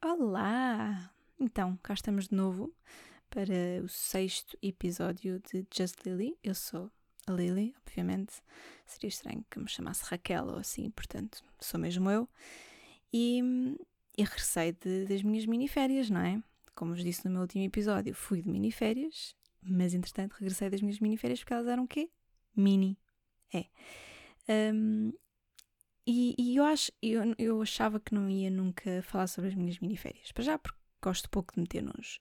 Olá! Então, cá estamos de novo para o sexto episódio de Just Lily. Eu sou a Lily, obviamente. Seria estranho que me chamasse Raquel ou assim, portanto, sou mesmo eu. E, e regressei de, das minhas miniférias, não é? Como vos disse no meu último episódio, fui de miniférias, mas entretanto regressei das minhas miniférias porque elas eram o quê? Mini. É. Um, e, e, eu, acho, eu, eu achava que não ia nunca falar sobre as minhas miniférias. Para já, porque gosto pouco de meter-nos.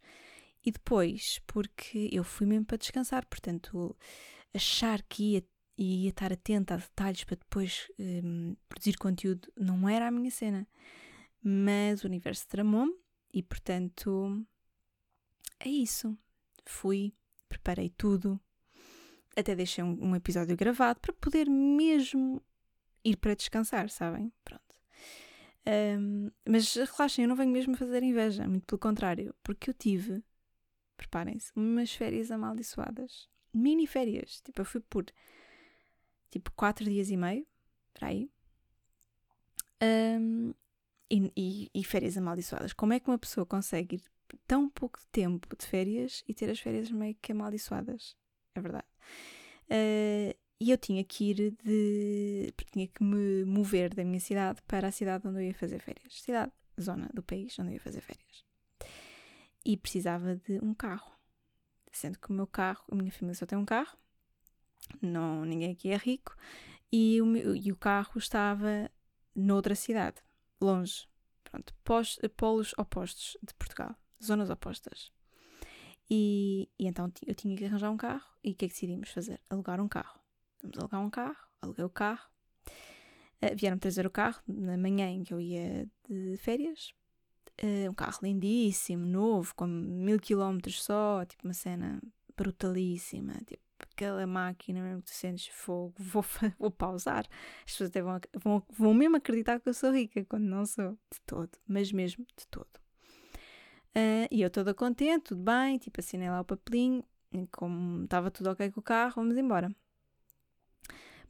E depois, porque eu fui mesmo para descansar. Portanto, achar que ia, ia estar atenta a detalhes para depois um, produzir conteúdo não era a minha cena. Mas o universo tramou-me e, portanto, é isso. Fui, preparei tudo. Até deixei um, um episódio gravado para poder mesmo ir para descansar, sabem? Pronto. Um, mas relaxem, eu não venho mesmo fazer inveja, muito pelo contrário, porque eu tive, preparem-se, umas férias amaldiçoadas. Mini férias. Tipo, eu fui por tipo quatro dias e meio, para aí. Um, e, e, e, férias amaldiçoadas. Como é que uma pessoa consegue ir tão pouco tempo de férias e ter as férias meio que amaldiçoadas? É verdade. Uh, e eu tinha que ir de. tinha que me mover da minha cidade para a cidade onde eu ia fazer férias. Cidade, zona do país onde eu ia fazer férias. E precisava de um carro. Sendo que o meu carro, a minha família só tem um carro, não, ninguém aqui é rico, e o, meu, e o carro estava noutra cidade, longe. Pronto, pós, polos opostos de Portugal, zonas opostas. E, e então eu tinha que arranjar um carro, e o que é que decidimos fazer? Alugar um carro. Vamos alugar um carro, aluguei o carro. Uh, vieram trazer o carro na manhã em que eu ia de férias. Uh, um carro lindíssimo, novo, com mil quilómetros só, tipo uma cena brutalíssima, tipo aquela máquina mesmo que tu sentes fogo, vou, vou pausar. As pessoas até vão, vão, vão mesmo acreditar que eu sou rica, quando não sou, de todo, mas mesmo de todo. Uh, e eu toda contente, tudo bem, tipo assinei lá o papelinho, como estava tudo ok com o carro, vamos embora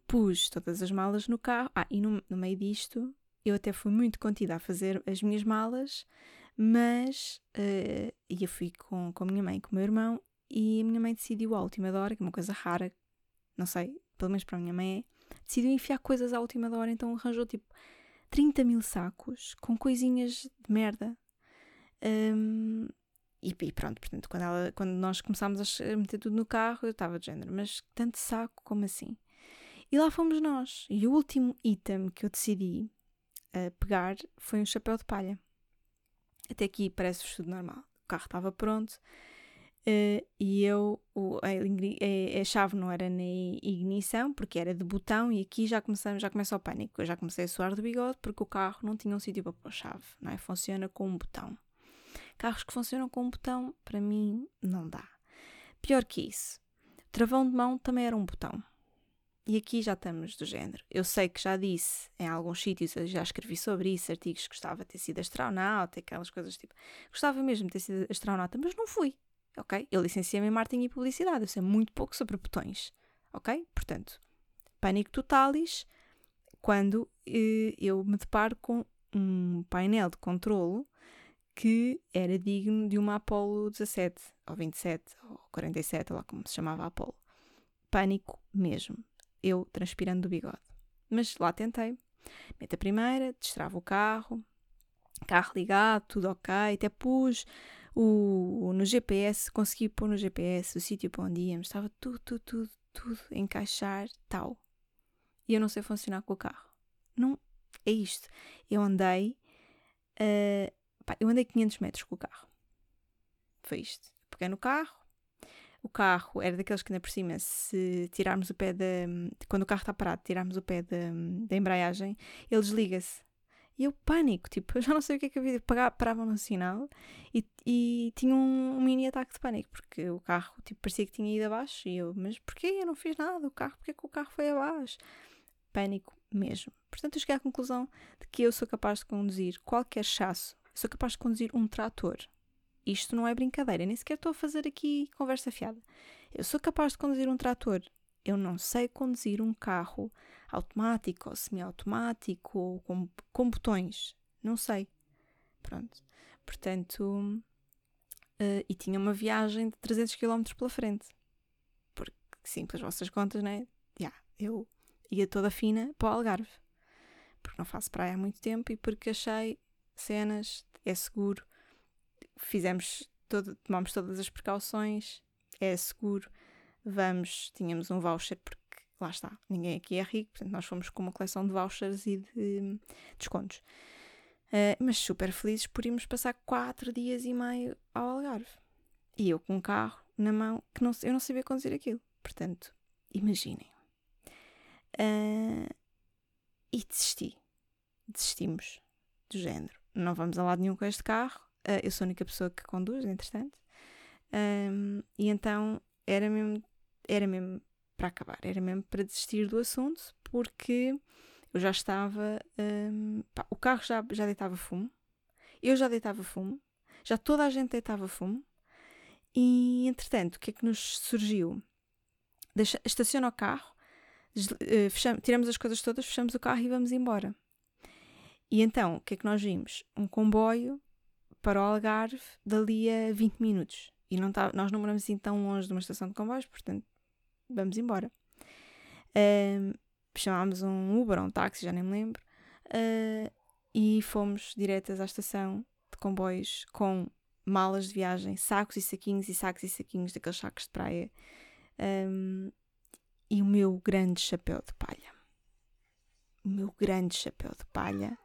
pus todas as malas no carro. Ah, e no, no meio disto, eu até fui muito contida a fazer as minhas malas, mas uh, eu fui com, com a minha mãe com o meu irmão, e a minha mãe decidiu à última hora, que é uma coisa rara, não sei, pelo menos para a minha mãe é, decidiu enfiar coisas à última hora, então arranjou tipo 30 mil sacos com coisinhas de merda. Um, e, e, pronto, portanto, quando, ela, quando nós começámos a meter tudo no carro, eu estava de género, mas tanto saco como assim? E lá fomos nós. E o último item que eu decidi uh, pegar foi um chapéu de palha. Até aqui parece-vos tudo normal. O carro estava pronto uh, e eu, o, a, a, chave não era na ignição porque era de botão e aqui já, começamos, já começa o pânico. Eu já comecei a suar do bigode porque o carro não tinha um sítio para pôr a chave, não é? Funciona com um botão. Carros que funcionam com um botão, para mim, não dá. Pior que isso, o travão de mão também era um botão. E aqui já estamos do género. Eu sei que já disse em alguns sítios, já escrevi sobre isso, artigos que gostava de ter sido astronauta, aquelas coisas tipo. Gostava mesmo de ter sido astronauta, mas não fui. Ok? Eu licenciei-me em marketing e publicidade, eu sei muito pouco sobre botões. Ok? Portanto, pânico totalis quando eh, eu me deparo com um painel de controlo que era digno de uma Apollo 17, ou 27, ou 47, lá como se chamava a Apollo. Pânico mesmo eu transpirando do bigode. Mas lá tentei. Meto a primeira, destravo o carro, carro ligado, tudo ok, até pus o, no GPS, consegui pôr no GPS o sítio para onde íamos, estava tudo, tudo, tudo, tudo encaixar, tal. E eu não sei funcionar com o carro. Não, é isto. Eu andei, uh, pá, eu andei 500 metros com o carro. Foi isto. Peguei no carro, o carro era daqueles que ainda por cima, se tirarmos o pé da. Quando o carro está parado, tirarmos o pé da, da embreagem, ele desliga-se. E eu pânico, tipo, eu já não sei o que é que havia. Paravam no sinal e, e tinha um, um, mini ataque de pânico, porque o carro, tipo, parecia que tinha ido abaixo. E eu, mas porquê? Eu não fiz nada. O carro, porquê que o carro foi abaixo? Pânico mesmo. Portanto, eu cheguei à conclusão de que eu sou capaz de conduzir qualquer chasso. Sou capaz de conduzir um trator isto não é brincadeira, nem sequer estou a fazer aqui conversa fiada. Eu sou capaz de conduzir um trator. Eu não sei conduzir um carro automático ou semiautomático ou com, com botões. Não sei. Pronto. Portanto, uh, e tinha uma viagem de 300 km pela frente. Porque, sim, pelas vossas contas, né? Yeah, eu ia toda fina para o Algarve. Porque não faço praia há muito tempo e porque achei cenas, é seguro. Fizemos, todo, tomamos todas as precauções, é seguro. Vamos, tínhamos um voucher porque lá está, ninguém aqui é rico, portanto nós fomos com uma coleção de vouchers e de descontos. Uh, mas super felizes por irmos passar quatro dias e meio ao Algarve. E eu com um carro na mão que não, eu não sabia conduzir aquilo. Portanto, imaginem. Uh, e desisti. Desistimos do género. Não vamos a lado nenhum com este carro. Uh, eu sou a única pessoa que conduz, entretanto. Um, e então era mesmo, era mesmo para acabar, era mesmo para desistir do assunto, porque eu já estava. Um, pá, o carro já, já deitava fumo, eu já deitava fumo, já toda a gente deitava fumo, e entretanto, o que é que nos surgiu? Deixa, estaciona o carro, uh, fechamos, tiramos as coisas todas, fechamos o carro e vamos embora. E então, o que é que nós vimos? Um comboio para o Algarve dali a 20 minutos. E não tá, nós não moramos assim tão longe de uma estação de comboios, portanto, vamos embora. Chamámos um Uber ou um táxi, já nem me lembro, uh, e fomos diretas à estação de comboios com malas de viagem, sacos e saquinhos e sacos e saquinhos daqueles sacos de praia um, e o meu grande chapéu de palha. O meu grande chapéu de palha.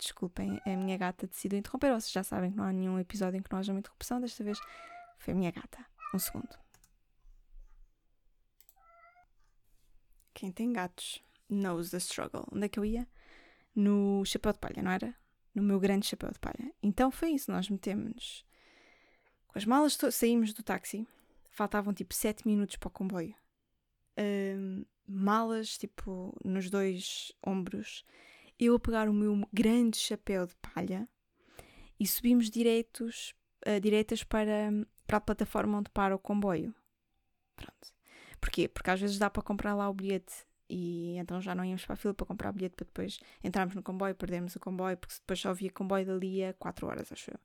Desculpem, a minha gata decidiu interromper. Vocês já sabem que não há nenhum episódio em que não haja uma interrupção. Desta vez foi a minha gata. Um segundo. Quem tem gatos knows the struggle. Onde é que eu ia? No chapéu de palha, não era? No meu grande chapéu de palha. Então foi isso, nós metemos com as malas, saímos do táxi, faltavam tipo 7 minutos para o comboio. Uh, malas, tipo, nos dois ombros. Eu a pegar o meu grande chapéu de palha e subimos direitos, uh, direitas para, para a plataforma onde para o comboio. Pronto. Porquê? Porque às vezes dá para comprar lá o bilhete e então já não íamos para a fila para comprar o bilhete para depois entrarmos no comboio, perdermos o comboio, porque depois só havia comboio dali a 4 horas, acho eu.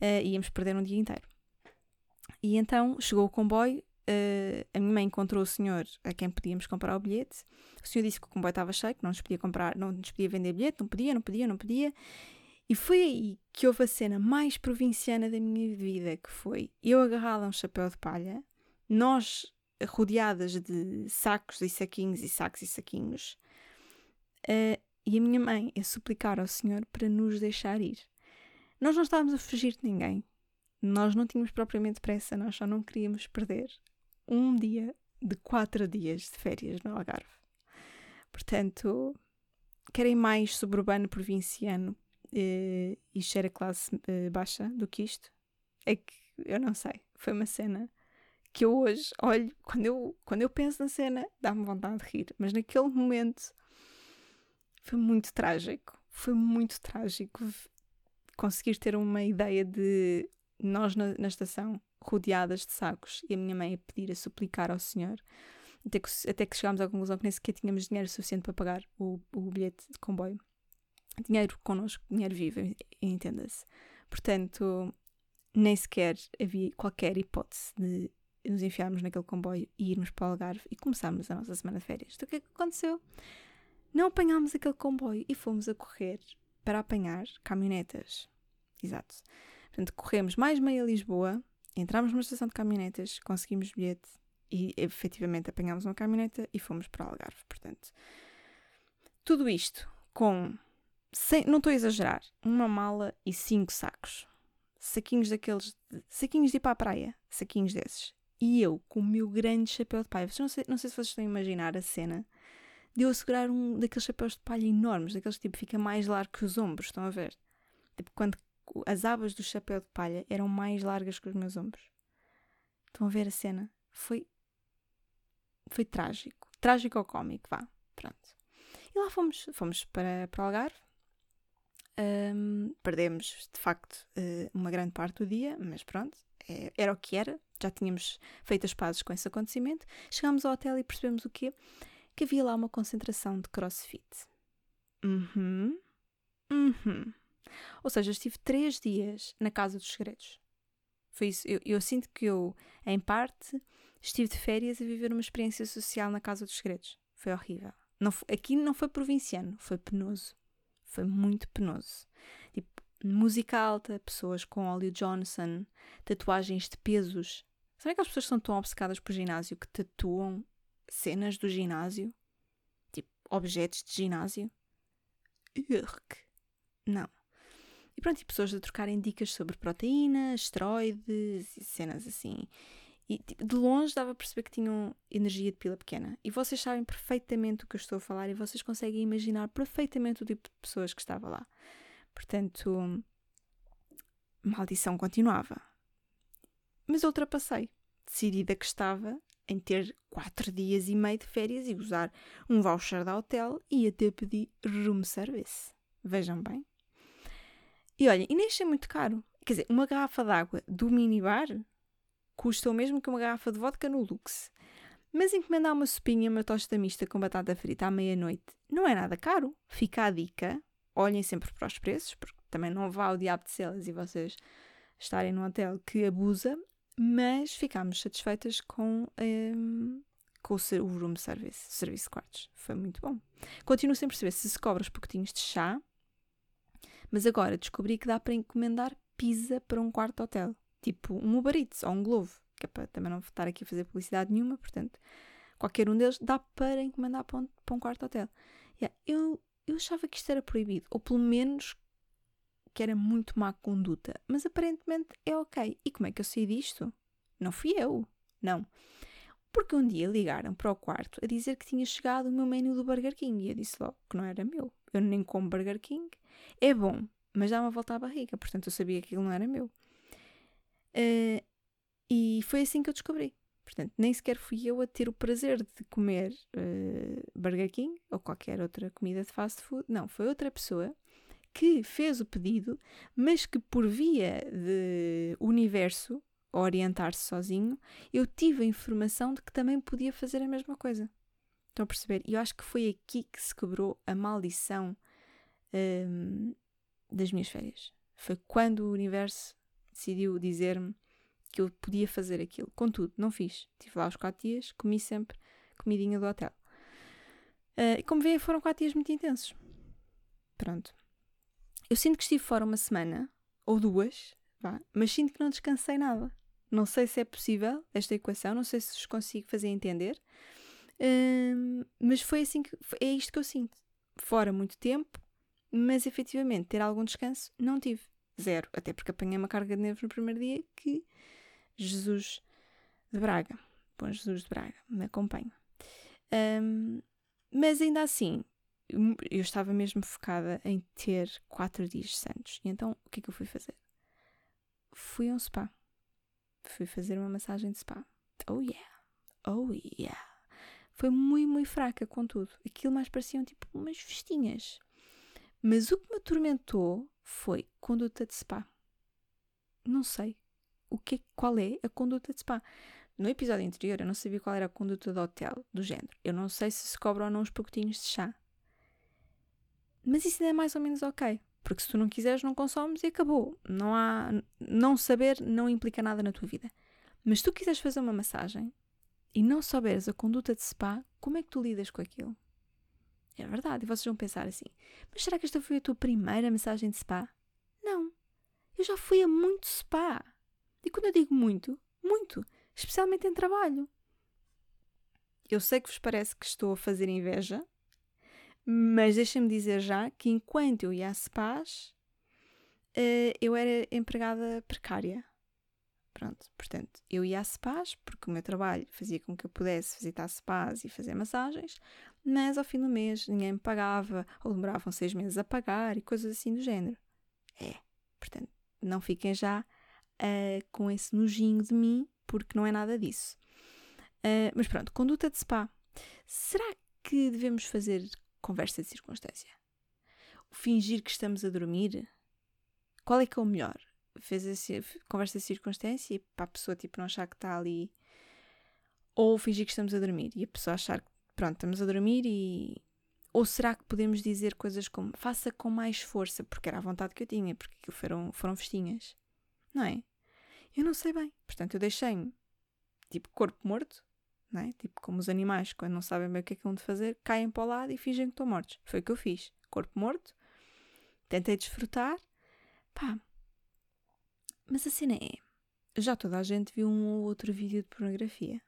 Uh, íamos perder um dia inteiro. E então chegou o comboio, uh, a minha mãe encontrou o senhor a quem podíamos comprar o bilhete. O senhor disse que o comboio estava cheio, que não nos podia comprar, não nos podia vender bilhete, não podia, não podia, não podia. E foi aí que houve a cena mais provinciana da minha vida, que foi eu agarrada a um chapéu de palha, nós rodeadas de sacos e saquinhos e sacos e saquinhos. Uh, e a minha mãe a suplicar ao Senhor para nos deixar ir. Nós não estávamos a fugir de ninguém. Nós não tínhamos propriamente pressa, nós só não queríamos perder um dia de quatro dias de férias no Algarve. Portanto, querem mais suburbano provinciano uh, e cheira classe uh, baixa do que isto? É que eu não sei. Foi uma cena que eu hoje olho, quando eu, quando eu penso na cena, dá-me vontade de rir, mas naquele momento foi muito trágico. Foi muito trágico conseguir ter uma ideia de nós na, na estação rodeadas de sacos e a minha mãe a pedir, a suplicar ao senhor, até que, até que chegámos à conclusão que nem sequer tínhamos dinheiro suficiente para pagar o, o bilhete de comboio. Dinheiro connosco, dinheiro vivo, entenda-se. Portanto, nem sequer havia qualquer hipótese de nos enfiarmos naquele comboio e irmos para o Algarve e começámos a nossa semana de férias. Então o que é que aconteceu? Não apanhámos aquele comboio e fomos a correr para apanhar caminhonetas. Exato. Portanto, corremos mais meia Lisboa, entramos numa estação de caminhonetas, conseguimos bilhete e efetivamente apanhámos uma caminhoneta e fomos para Algarve. Portanto, tudo isto com, sem, não estou a exagerar, uma mala e cinco sacos. Saquinhos daqueles, saquinhos de ir para a praia, saquinhos desses. E eu, com o meu grande chapéu de palha, não sei, não sei se vocês estão a imaginar a cena, de eu segurar um daqueles chapéus de palha enormes, daqueles tipo fica mais largo que os ombros, estão a ver? Tipo, quando as abas do chapéu de palha eram mais largas que os meus ombros. Estão a ver a cena? Foi. Foi trágico. Trágico ou cómico, vá. Pronto. E lá fomos, fomos para, para Algarve. Um, perdemos, de facto, uh, uma grande parte do dia, mas pronto, é, era o que era já tínhamos feito as pazes com esse acontecimento. Chegámos ao hotel e percebemos o quê? Que havia lá uma concentração de crossfit. Uhum. Uhum. Ou seja, eu estive três dias na Casa dos Segredos. Foi isso. Eu, eu sinto que eu, em parte, estive de férias a viver uma experiência social na Casa dos Segredos. Foi horrível. Não, aqui não foi provinciano, foi penoso. Foi muito penoso. Tipo, música alta, pessoas com óleo Johnson, tatuagens de pesos. Sabe aquelas pessoas que são tão obcecadas por ginásio que tatuam cenas do ginásio? Tipo, objetos de ginásio? Urk. Não. Pronto, e pessoas a trocarem dicas sobre proteínas, esteroides e cenas assim. E tipo, de longe dava a perceber que tinham energia de pila pequena. E vocês sabem perfeitamente o que eu estou a falar e vocês conseguem imaginar perfeitamente o tipo de pessoas que estava lá. Portanto, maldição continuava. Mas ultrapassei, decidida que estava em ter quatro dias e meio de férias e usar um voucher da hotel e até pedir room service. Vejam bem. E olha, e nem achei muito caro. Quer dizer, uma garrafa d'água do minibar custa o mesmo que uma garrafa de vodka no Lux. Mas encomendar uma sopinha, uma tosta mista com batata frita à meia-noite não é nada caro. Fica a dica. Olhem sempre para os preços, porque também não vá ao diabo de celas e vocês estarem num hotel que abusa, mas ficámos satisfeitas com, um, com o, room service, serviço de quartos. Foi muito bom. Continuo sem perceber se se cobra os pacotinhos de chá, mas agora descobri que dá para encomendar pizza para um quarto hotel, tipo um Uber Eats ou um Glovo, que é para também não estar aqui a fazer publicidade nenhuma, portanto, qualquer um deles dá para encomendar para um, para um quarto hotel. Yeah, eu, eu achava que isto era proibido, ou pelo menos que era muito má conduta, mas aparentemente é ok. E como é que eu sei disto? Não fui eu, não. Porque um dia ligaram para o quarto a dizer que tinha chegado o meu menu do Burger King e eu disse logo que não era meu. Eu nem como Burger King. É bom, mas dá uma volta à barriga, portanto eu sabia que aquilo não era meu. Uh, e foi assim que eu descobri. Portanto, nem sequer fui eu a ter o prazer de comer uh, Burger King ou qualquer outra comida de fast food. Não, foi outra pessoa que fez o pedido, mas que por via de universo orientar-se sozinho, eu tive a informação de que também podia fazer a mesma coisa. Estão a perceber? E eu acho que foi aqui que se quebrou a maldição um, das minhas férias. Foi quando o universo decidiu dizer-me que eu podia fazer aquilo. Contudo, não fiz. Estive lá os quatro dias, comi sempre comidinha do hotel. Uh, e como veem, foram quatro dias muito intensos. Pronto. Eu sinto que estive fora uma semana, ou duas, vá, mas sinto que não descansei nada. Não sei se é possível esta equação, não sei se vos consigo fazer entender, hum, mas foi assim que é isto que eu sinto. Fora muito tempo, mas efetivamente ter algum descanso não tive. Zero. Até porque apanhei uma carga de nervos no primeiro dia que Jesus de Braga, bom Jesus de Braga, me acompanha. Um, mas ainda assim, eu estava mesmo focada em ter quatro dias santos. E então, o que é que eu fui fazer? Fui a um spa. Fui fazer uma massagem de spa. Oh yeah! Oh yeah! Foi muito, muito fraca, contudo. Aquilo mais pareciam tipo umas festinhas. Mas o que me atormentou foi conduta de spa. Não sei o que, qual é a conduta de spa. No episódio anterior eu não sabia qual era a conduta do hotel, do género. Eu não sei se se cobra ou não os pacotinhos de chá. Mas isso ainda é mais ou menos ok. Porque se tu não quiseres, não consomes e acabou. Não há. Não saber não implica nada na tua vida. Mas se tu quiseres fazer uma massagem e não souberes a conduta de spa, como é que tu lidas com aquilo? É verdade. E vocês vão pensar assim: mas será que esta foi a tua primeira massagem de spa? Não. Eu já fui a muito spa. E quando eu digo muito, muito. Especialmente em trabalho. Eu sei que vos parece que estou a fazer inveja, mas deixa-me dizer já que enquanto eu ia a SPAs, uh, eu era empregada precária. Pronto, portanto, eu ia a SPAs porque o meu trabalho fazia com que eu pudesse visitar SPAs e fazer massagens, mas ao fim do mês ninguém me pagava, ou demoravam seis meses a pagar e coisas assim do género. É, portanto, não fiquem já uh, com esse nojinho de mim, porque não é nada disso. Uh, mas pronto, conduta de spa. Será que devemos fazer conversa de circunstância. Fingir que estamos a dormir, qual é que é o melhor? Fez conversa de circunstância para a pessoa tipo, não achar que está ali. Ou fingir que estamos a dormir e a pessoa achar que, pronto, estamos a dormir e ou será que podemos dizer coisas como faça com mais força, porque era a vontade que eu tinha, porque aquilo foram, foram festinhas? Não é? Eu não sei bem. Portanto, eu deixei-me tipo corpo morto, não é? Tipo como os animais, quando não sabem bem o que é que vão de fazer, caem para o lado e fingem que estão mortos. Foi o que eu fiz. Corpo morto, tentei desfrutar, pá. Mas a cena é: já toda a gente viu um ou outro vídeo de pornografia.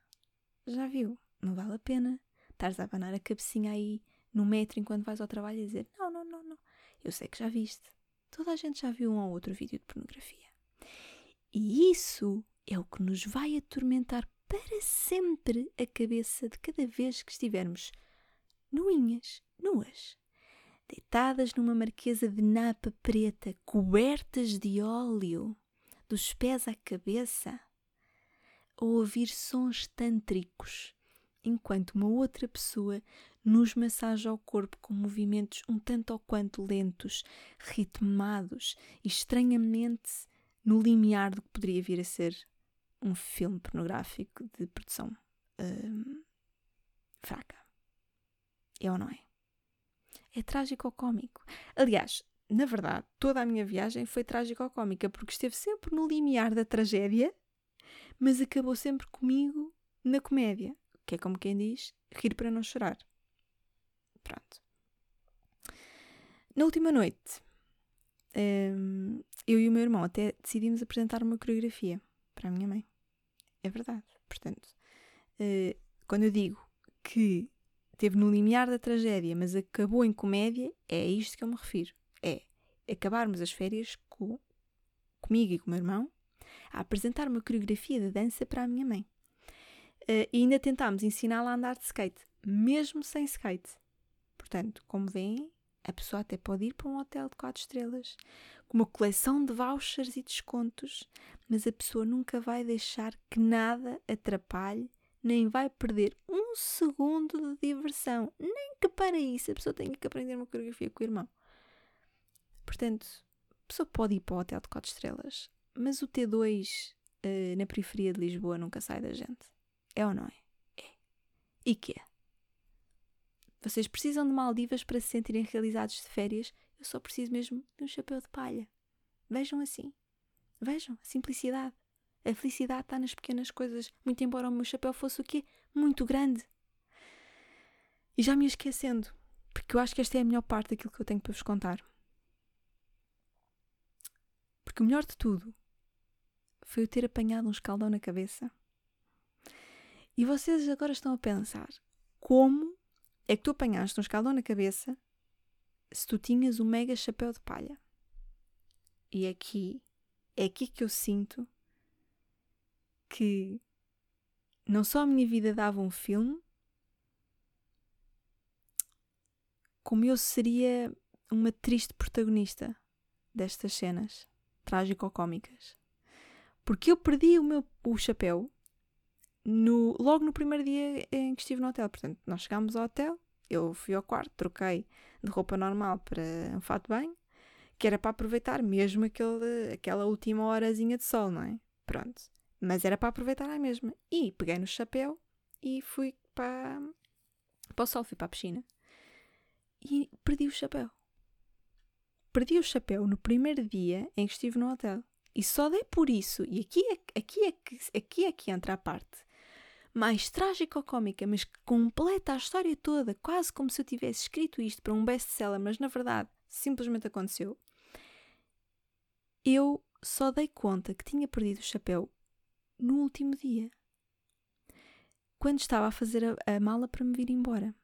Já viu? Não vale a pena. Estares a abanar a cabecinha aí no metro enquanto vais ao trabalho e dizer: Não, não, não, não. Eu sei que já viste. Toda a gente já viu um ou outro vídeo de pornografia. E isso é o que nos vai atormentar para sempre a cabeça de cada vez que estivermos nuinhas, nuas, deitadas numa marquesa de napa preta, cobertas de óleo, dos pés à cabeça, a ouvir sons tântricos, enquanto uma outra pessoa nos massaja o corpo com movimentos um tanto ou quanto lentos, ritmados e estranhamente no limiar do que poderia vir a ser um filme pornográfico de produção hum, fraca. É ou não é? É trágico ou cómico. Aliás, na verdade, toda a minha viagem foi trágico ou cómica porque esteve sempre no limiar da tragédia, mas acabou sempre comigo na comédia, que é como quem diz, rir para não chorar. Pronto. Na última noite, um, eu e o meu irmão até decidimos apresentar uma coreografia para a minha mãe. É verdade. Portanto, uh, quando eu digo que teve no limiar da tragédia, mas acabou em comédia, é a isto que eu me refiro. É acabarmos as férias com, comigo e com o meu irmão a apresentar uma coreografia de dança para a minha mãe. Uh, e ainda tentámos ensiná-la a andar de skate, mesmo sem skate. Portanto, como veem, a pessoa até pode ir para um hotel de 4 estrelas, com uma coleção de vouchers e descontos, mas a pessoa nunca vai deixar que nada atrapalhe, nem vai perder um segundo de diversão. Nem que para isso a pessoa tenha que aprender uma coreografia com o irmão. Portanto, a pessoa pode ir para o hotel de 4 estrelas, mas o T2 uh, eh, na periferia de Lisboa nunca sai da gente. É ou não é? É. E que é? Vocês precisam de Maldivas para se sentirem realizados de férias? Eu só preciso mesmo de um chapéu de palha. Vejam assim. Vejam a simplicidade. A felicidade está nas pequenas coisas, muito embora o meu chapéu fosse o quê? Muito grande. E já me esquecendo, porque eu acho que esta é a melhor parte daquilo que eu tenho para vos contar. Porque o melhor de tudo foi eu ter apanhado um escaldão na cabeça. E vocês agora estão a pensar como é que tu apanhaste um escaldão na cabeça se tu tinhas um mega chapéu de palha. E aqui, é aqui que eu sinto que não só a minha vida dava um filme, como eu seria uma triste protagonista destas cenas trágico-cómicas. Porque eu perdi o meu o chapéu no, logo no primeiro dia em que estive no hotel. Portanto, nós chegámos ao hotel, eu fui ao quarto, troquei de roupa normal para um fato de banho, que era para aproveitar mesmo aquele, aquela última horazinha de sol, não é? Pronto. Mas era para aproveitar a mesma. E peguei no chapéu e fui para, para o sol, fui para a piscina. E perdi o chapéu. Perdi o chapéu no primeiro dia em que estive no hotel. E só dei por isso, e aqui é, aqui é, que, aqui é que entra a parte mais trágico-cómica, mas que completa a história toda, quase como se eu tivesse escrito isto para um best-seller, mas na verdade simplesmente aconteceu. Eu só dei conta que tinha perdido o chapéu no último dia, quando estava a fazer a, a mala para me vir embora.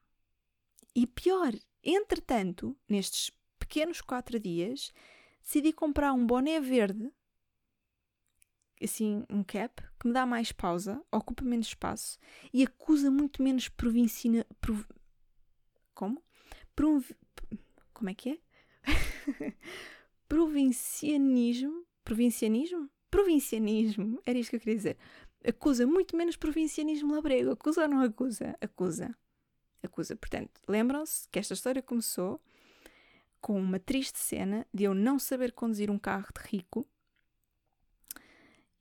E pior, entretanto, nestes pequenos quatro dias, decidi comprar um boné verde assim, um cap que me dá mais pausa, ocupa menos espaço e acusa muito menos provincina. Prov... Como? Como é que é? Provincianismo? Provincianismo? Provincianismo, era isto que eu queria dizer. Acusa muito menos provincianismo labrego. Acusa ou não acusa? Acusa. Acusa. Portanto, lembram-se que esta história começou com uma triste cena de eu não saber conduzir um carro de rico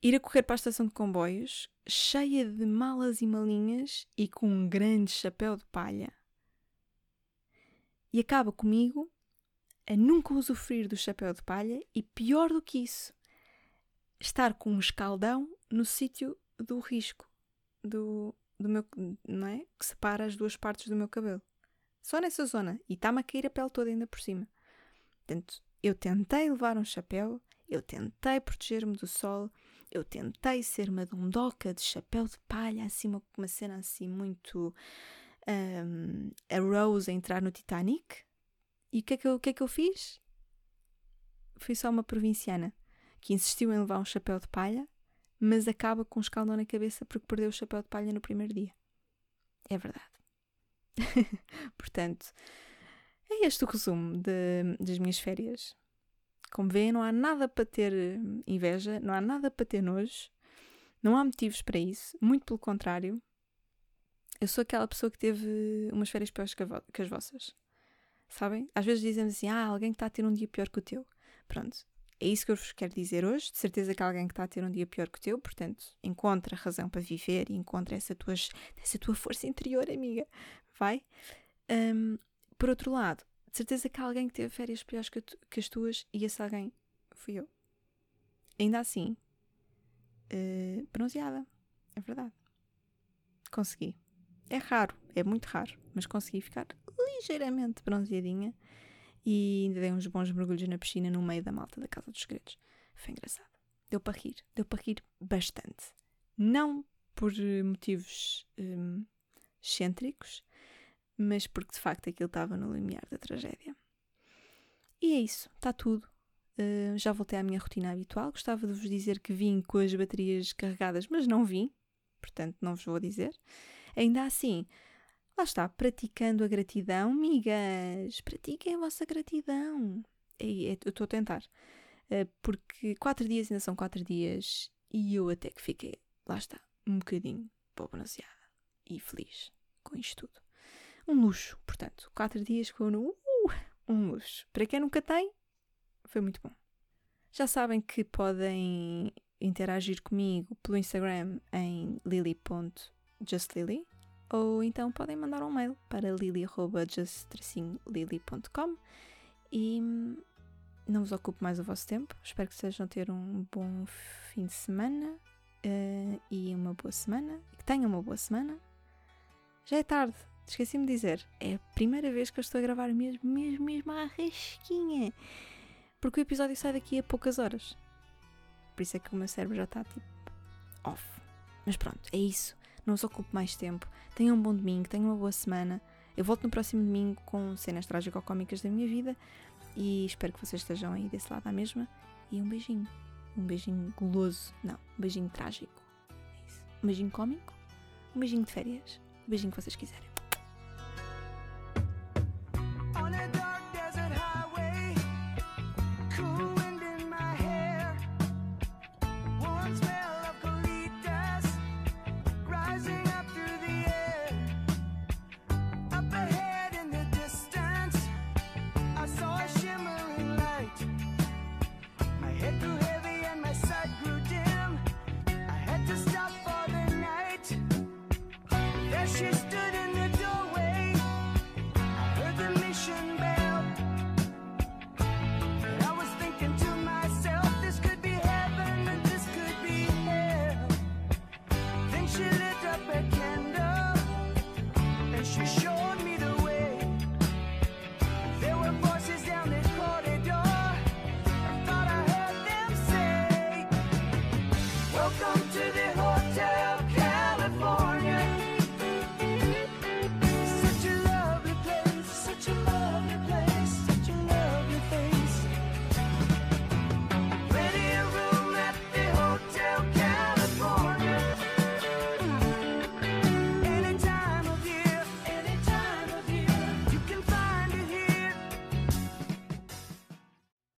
ir a correr para a estação de comboios, cheia de malas e malinhas e com um grande chapéu de palha. e acaba comigo a nunca usufruir do chapéu de palha e pior do que isso, estar com um escaldão no sítio do risco do, do meu, não é? Que separa as duas partes do meu cabelo. Só nessa zona. E está-me a cair a pele toda ainda por cima. Portanto, eu tentei levar um chapéu, eu tentei proteger-me do sol, eu tentei ser uma dondoca de chapéu de palha, assim, uma, uma cena assim muito. Um, a Rose a entrar no Titanic. E o que, é que, eu, que é que eu fiz? Fui só uma provinciana que insistiu em levar um chapéu de palha, mas acaba com um escaldão na cabeça porque perdeu o chapéu de palha no primeiro dia. É verdade. Portanto, é este o resumo de, das minhas férias. Como vêem, não há nada para ter inveja, não há nada para ter nojo, não há motivos para isso, muito pelo contrário. Eu sou aquela pessoa que teve umas férias piores que, as vossas. Sabem? Às vezes dizem assim: ah, alguém que está a ter um dia pior que o teu. Pronto, é isso que eu vos quero dizer hoje. De certeza que há alguém que está a ter um dia pior que o teu, portanto, encontra razão para viver e encontra essa tua, essa tua força interior, amiga. Vai? Um, por outro lado, de certeza que há alguém que teve férias piores que, tu, que as tuas e esse alguém fui eu. Ainda assim, uh, bronzeada. É verdade. Consegui. É raro, é muito raro, mas consegui ficar ligeiramente bronzeadinha e ainda dei uns bons mergulhos na piscina no meio da malta da Casa dos Segredos. Foi engraçado. Deu para rir, deu para rir bastante. Não por motivos hum, excêntricos, mas porque de facto aquilo estava no limiar da tragédia. E é isso, está tudo. Uh, já voltei à minha rotina habitual. Gostava de vos dizer que vim com as baterias carregadas, mas não vim, portanto não vos vou dizer. Ainda assim, Lá está, praticando a gratidão, migas, pratiquem a vossa gratidão. E, eu estou a tentar, eh, porque quatro dias ainda são quatro dias e eu até que fiquei, lá está, um bocadinho pronunciada e feliz com isto tudo. Um luxo, portanto, quatro dias foram uh, um luxo. Para quem nunca tem, foi muito bom. Já sabem que podem interagir comigo pelo Instagram em lily.justlily ou então podem mandar um mail para lily.just-lily.com e não vos ocupo mais o vosso tempo. Espero que sejam ter um bom fim de semana uh, e uma boa semana. Que tenham uma boa semana. Já é tarde, esqueci-me de dizer. É a primeira vez que eu estou a gravar mesmo, mesmo, mesmo à rasquinha. Porque o episódio sai daqui a poucas horas. Por isso é que o meu cérebro já está tipo off. Mas pronto, é isso não os ocupo mais tempo. Tenham um bom domingo, tenham uma boa semana. Eu volto no próximo domingo com cenas trágico-cómicas da minha vida e espero que vocês estejam aí desse lado à mesma. E um beijinho. Um beijinho goloso. Não, um beijinho trágico. É isso. Um beijinho cómico. Um beijinho de férias. Um beijinho que vocês quiserem.